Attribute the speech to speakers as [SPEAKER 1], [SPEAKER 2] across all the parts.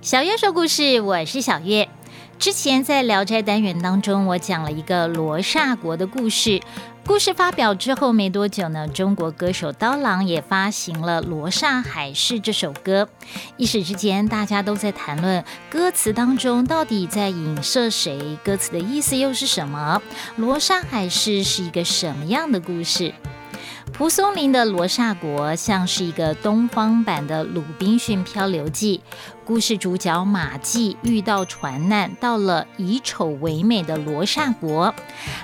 [SPEAKER 1] 小月说故事，我是小月。之前在《聊斋》单元当中，我讲了一个罗刹国的故事。故事发表之后没多久呢，中国歌手刀郎也发行了《罗刹海市》这首歌。一时之间，大家都在谈论歌词当中到底在影射谁，歌词的意思又是什么？《罗刹海市》是一个什么样的故事？蒲松龄的《罗刹国》像是一个东方版的《鲁滨逊漂流记》。故事主角马季遇到船难，到了以丑为美的罗刹国。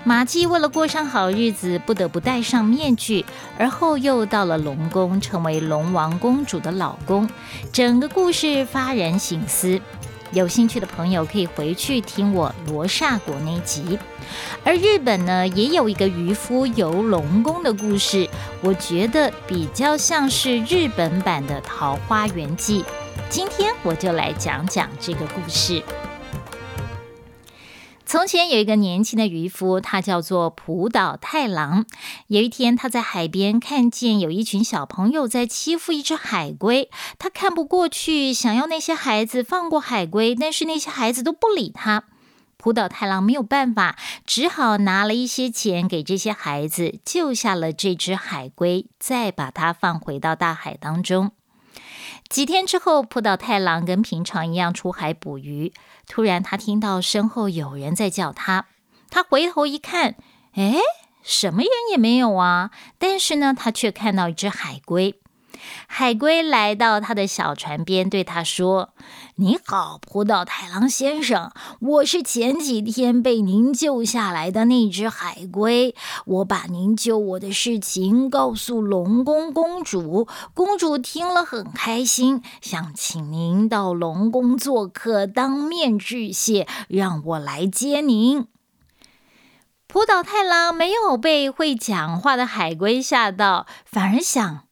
[SPEAKER 1] 马季为了过上好日子，不得不戴上面具，而后又到了龙宫，成为龙王公主的老公。整个故事发人省思。有兴趣的朋友可以回去听我罗刹国那集。而日本呢，也有一个渔夫游龙宫的故事，我觉得比较像是日本版的《桃花源记》。今天我就来讲讲这个故事。从前有一个年轻的渔夫，他叫做浦岛太郎。有一天，他在海边看见有一群小朋友在欺负一只海龟，他看不过去，想要那些孩子放过海龟，但是那些孩子都不理他。浦岛太郎没有办法，只好拿了一些钱给这些孩子，救下了这只海龟，再把它放回到大海当中。几天之后，浦岛太郎跟平常一样出海捕鱼。突然，他听到身后有人在叫他。他回头一看，哎，什么人也没有啊！但是呢，他却看到一只海龟。海龟来到他的小船边，对他说：“你好，浦岛太郎先生，我是前几天被您救下来的那只海龟。我把您救我的事情告诉龙宫公主，公主听了很开心，想请您到龙宫做客，当面致谢，让我来接您。”浦岛太郎没有被会讲话的海龟吓到，反而想。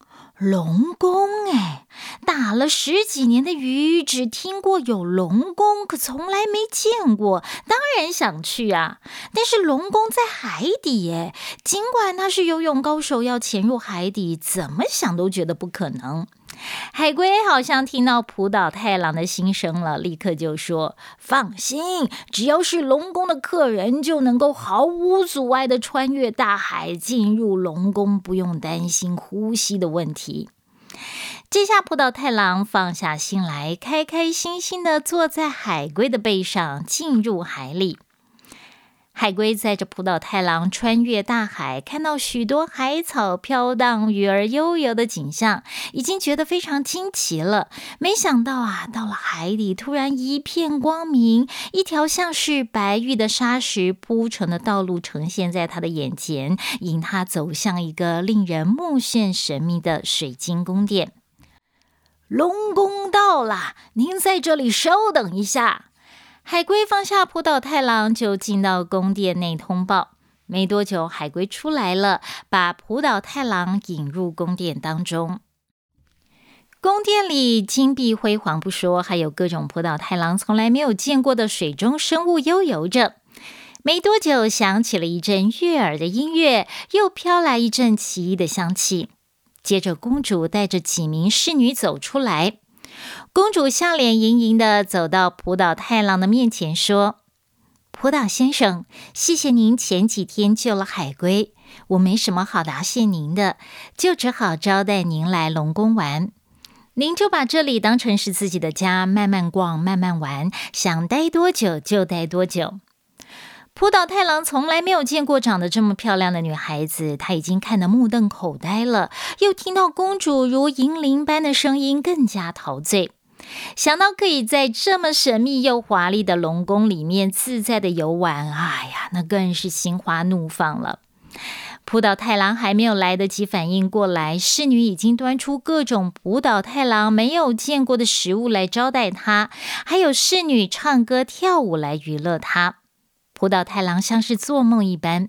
[SPEAKER 1] 龙宫哎，打了十几年的鱼，只听过有龙宫，可从来没见过。当然想去啊！但是龙宫在海底哎，尽管他是游泳高手，要潜入海底，怎么想都觉得不可能。海龟好像听到浦岛太郎的心声了，立刻就说：“放心，只要是龙宫的客人，就能够毫无阻碍的穿越大海进入龙宫，不用担心呼吸的问题。”这下浦岛太郎放下心来，开开心心的坐在海龟的背上，进入海里。海龟载着浦岛太郎穿越大海，看到许多海草飘荡、鱼儿悠游的景象，已经觉得非常惊奇了。没想到啊，到了海底，突然一片光明，一条像是白玉的沙石铺成的道路呈现在他的眼前，引他走向一个令人目眩神迷的水晶宫殿。龙宫到了，您在这里稍等一下。海龟放下浦岛太郎，就进到宫殿内通报。没多久，海龟出来了，把浦岛太郎引入宫殿当中。宫殿里金碧辉煌不说，还有各种浦岛太郎从来没有见过的水中生物悠游着。没多久，响起了一阵悦耳的音乐，又飘来一阵奇异的香气。接着，公主带着几名侍女走出来。公主笑脸盈盈的走到浦岛太郎的面前，说：“浦岛先生，谢谢您前几天救了海龟，我没什么好答谢您的，就只好招待您来龙宫玩。您就把这里当成是自己的家，慢慢逛，慢慢玩，想待多久就待多久。”浦岛太郎从来没有见过长得这么漂亮的女孩子，他已经看得目瞪口呆了。又听到公主如银铃般的声音，更加陶醉。想到可以在这么神秘又华丽的龙宫里面自在的游玩，哎呀，那更是心花怒放了。浦岛太郎还没有来得及反应过来，侍女已经端出各种浦岛太郎没有见过的食物来招待他，还有侍女唱歌跳舞来娱乐他。浦岛太郎像是做梦一般。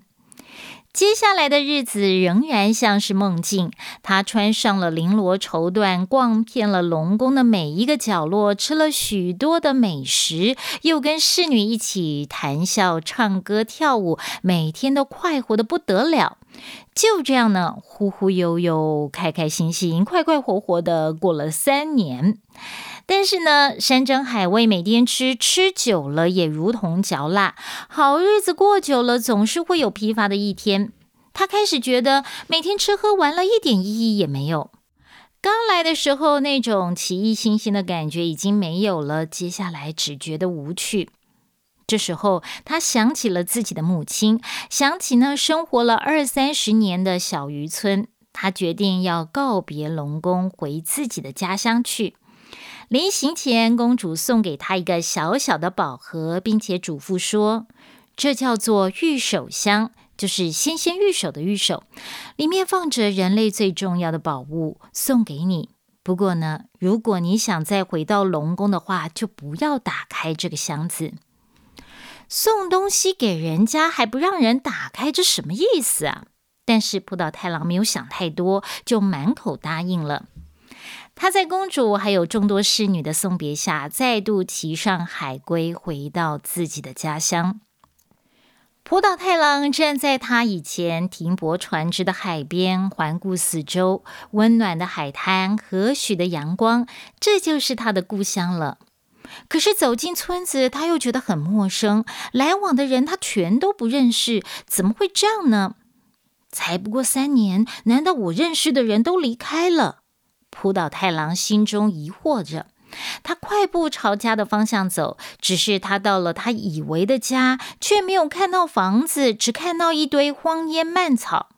[SPEAKER 1] 接下来的日子仍然像是梦境。他穿上了绫罗绸缎，逛遍了龙宫的每一个角落，吃了许多的美食，又跟侍女一起谈笑、唱歌、跳舞，每天都快活的不得了。就这样呢，忽忽悠悠、开开心心、快快活活的过了三年。但是呢，山珍海味每天吃，吃久了也如同嚼蜡。好日子过久了，总是会有疲乏的一天。他开始觉得每天吃喝玩乐一点意义也没有。刚来的时候那种奇异新鲜的感觉已经没有了，接下来只觉得无趣。这时候，他想起了自己的母亲，想起呢生活了二三十年的小渔村。他决定要告别龙宫，回自己的家乡去。临行前，公主送给他一个小小的宝盒，并且嘱咐说：“这叫做玉手箱，就是纤纤玉手的玉手，里面放着人类最重要的宝物，送给你。不过呢，如果你想再回到龙宫的话，就不要打开这个箱子。送东西给人家还不让人打开，这什么意思啊？”但是浦岛太郎没有想太多，就满口答应了。他在公主还有众多侍女的送别下，再度骑上海龟，回到自己的家乡。浦岛太郎站在他以前停泊船只的海边，环顾四周，温暖的海滩，和煦的阳光，这就是他的故乡了。可是走进村子，他又觉得很陌生，来往的人他全都不认识，怎么会这样呢？才不过三年，难道我认识的人都离开了？浦岛太郎心中疑惑着，他快步朝家的方向走。只是他到了他以为的家，却没有看到房子，只看到一堆荒烟蔓草。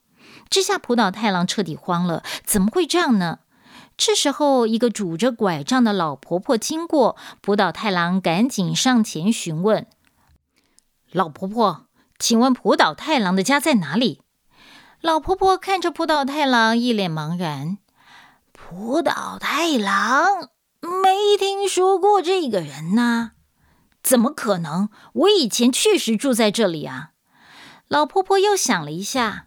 [SPEAKER 1] 这下浦岛太郎彻底慌了，怎么会这样呢？这时候，一个拄着拐杖的老婆婆经过，浦岛太郎赶紧上前询问：“老婆婆，请问浦岛太郎的家在哪里？”老婆婆看着浦岛太郎，一脸茫然。浦岛太郎，没听说过这个人呢？怎么可能？我以前确实住在这里啊！老婆婆又想了一下，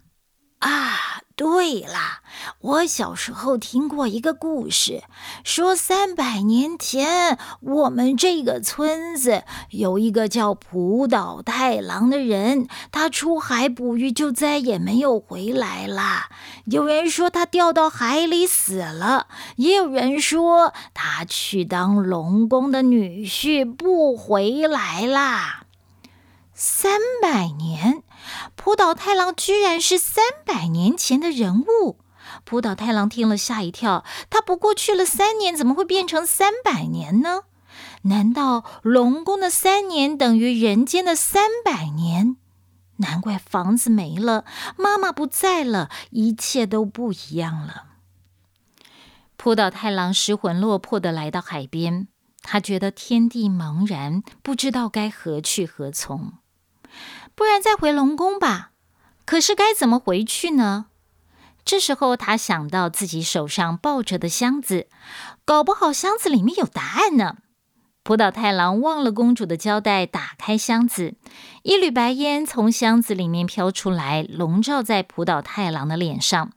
[SPEAKER 1] 啊。对了，我小时候听过一个故事，说三百年前我们这个村子有一个叫浦岛太郎的人，他出海捕鱼就再也没有回来了。有人说他掉到海里死了，也有人说他去当龙宫的女婿不回来啦。三百年。浦岛太郎居然是三百年前的人物，浦岛太郎听了吓一跳。他不过去了三年，怎么会变成三百年呢？难道龙宫的三年等于人间的三百年？难怪房子没了，妈妈不在了，一切都不一样了。浦岛太郎失魂落魄的来到海边，他觉得天地茫然，不知道该何去何从。不然再回龙宫吧，可是该怎么回去呢？这时候他想到自己手上抱着的箱子，搞不好箱子里面有答案呢。葡岛太郎忘了公主的交代，打开箱子，一缕白烟从箱子里面飘出来，笼罩在葡岛太郎的脸上。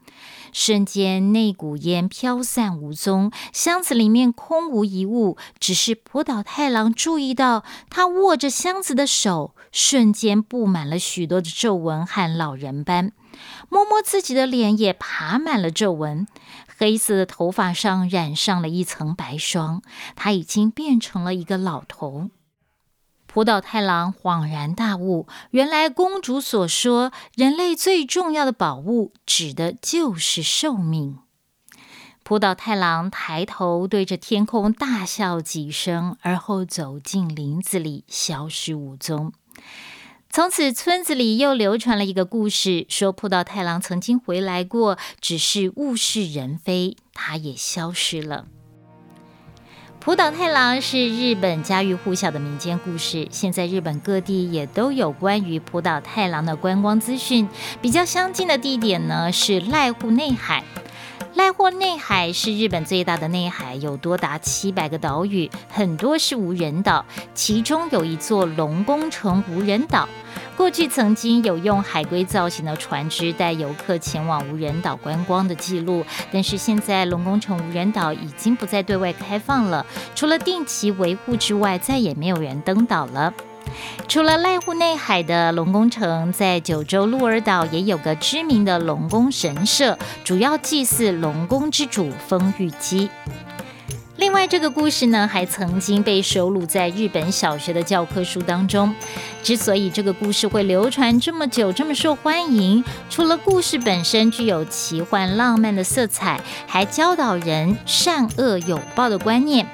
[SPEAKER 1] 瞬间，那股烟飘散无踪，箱子里面空无一物。只是浦岛太郎注意到，他握着箱子的手瞬间布满了许多的皱纹和老人斑，摸摸自己的脸也爬满了皱纹，黑色的头发上染上了一层白霜，他已经变成了一个老头。浦岛太郎恍然大悟，原来公主所说人类最重要的宝物，指的就是寿命。浦岛太郎抬头对着天空大笑几声，而后走进林子里，消失无踪。从此，村子里又流传了一个故事，说浦岛太郎曾经回来过，只是物是人非，他也消失了。浦岛太郎是日本家喻户晓的民间故事，现在日本各地也都有关于浦岛太郎的观光资讯。比较相近的地点呢是濑户内海。濑户内海是日本最大的内海，有多达七百个岛屿，很多是无人岛，其中有一座龙宫城无人岛。过去曾经有用海龟造型的船只带游客前往无人岛观光的记录，但是现在龙宫城无人岛已经不再对外开放了，除了定期维护之外，再也没有人登岛了。除了濑户内海的龙宫城，在九州鹿儿岛也有个知名的龙宫神社，主要祭祀龙宫之主丰玉姬。另外，这个故事呢，还曾经被收录在日本小学的教科书当中。之所以这个故事会流传这么久，这么受欢迎，除了故事本身具有奇幻浪漫的色彩，还教导人善恶有报的观念。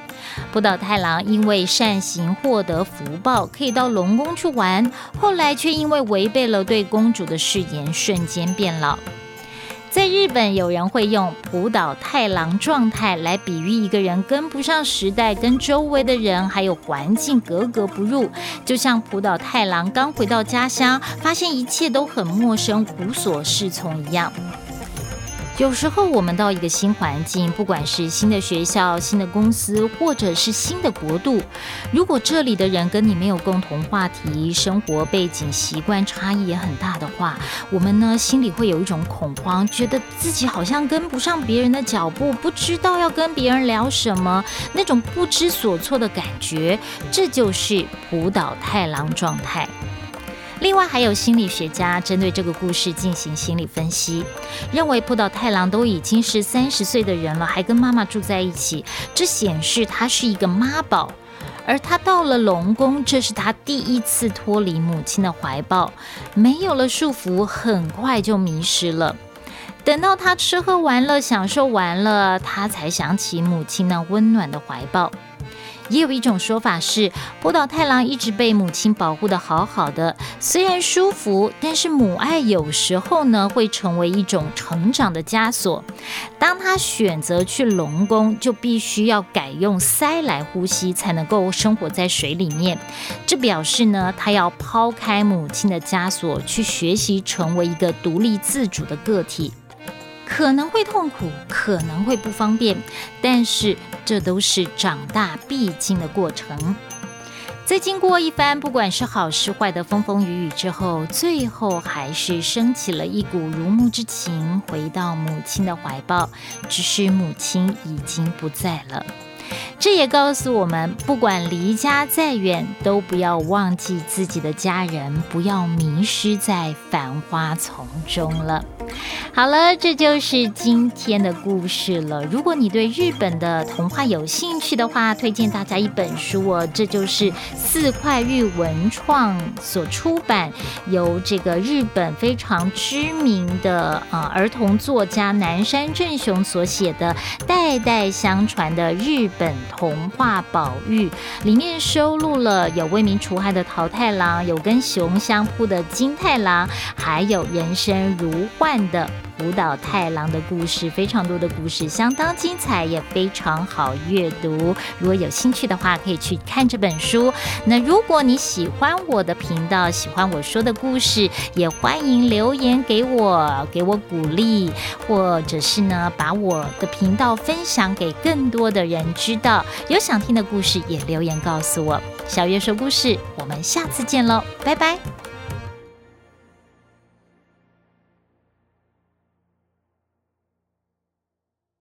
[SPEAKER 1] 浦岛太郎因为善行获得福报，可以到龙宫去玩，后来却因为违背了对公主的誓言，瞬间变老。在日本，有人会用浦岛太郎状态来比喻一个人跟不上时代，跟周围的人还有环境格格不入，就像浦岛太郎刚回到家乡，发现一切都很陌生，无所适从一样。有时候我们到一个新环境，不管是新的学校、新的公司，或者是新的国度，如果这里的人跟你没有共同话题，生活背景、习惯差异也很大的话，我们呢心里会有一种恐慌，觉得自己好像跟不上别人的脚步，不知道要跟别人聊什么，那种不知所措的感觉，这就是浦岛太郎状态。另外，还有心理学家针对这个故事进行心理分析，认为浦岛太郎都已经是三十岁的人了，还跟妈妈住在一起，这显示他是一个妈宝。而他到了龙宫，这是他第一次脱离母亲的怀抱，没有了束缚，很快就迷失了。等到他吃喝玩乐、享受完了，他才想起母亲那温暖的怀抱。也有一种说法是，波岛太郎一直被母亲保护的好好的，虽然舒服，但是母爱有时候呢会成为一种成长的枷锁。当他选择去龙宫，就必须要改用鳃来呼吸，才能够生活在水里面。这表示呢，他要抛开母亲的枷锁，去学习成为一个独立自主的个体。可能会痛苦，可能会不方便，但是这都是长大必经的过程。在经过一番不管是好是坏的风风雨雨之后，最后还是升起了一股如沐之情，回到母亲的怀抱。只是母亲已经不在了。这也告诉我们，不管离家再远，都不要忘记自己的家人，不要迷失在繁花丛中了。好了，这就是今天的故事了。如果你对日本的童话有兴趣的话，推荐大家一本书哦，这就是四块玉文创所出版，由这个日本非常知名的啊儿童作家南山正雄所写的《代代相传的日本童话宝玉》，里面收录了有为民除害的桃太郎，有跟熊相扑的金太郎，还有人生如幻。的舞蹈太郎的故事非常多的故事，相当精彩，也非常好阅读。如果有兴趣的话，可以去看这本书。那如果你喜欢我的频道，喜欢我说的故事，也欢迎留言给我，给我鼓励，或者是呢，把我的频道分享给更多的人知道。有想听的故事，也留言告诉我。小月说故事，我们下次见喽，拜拜。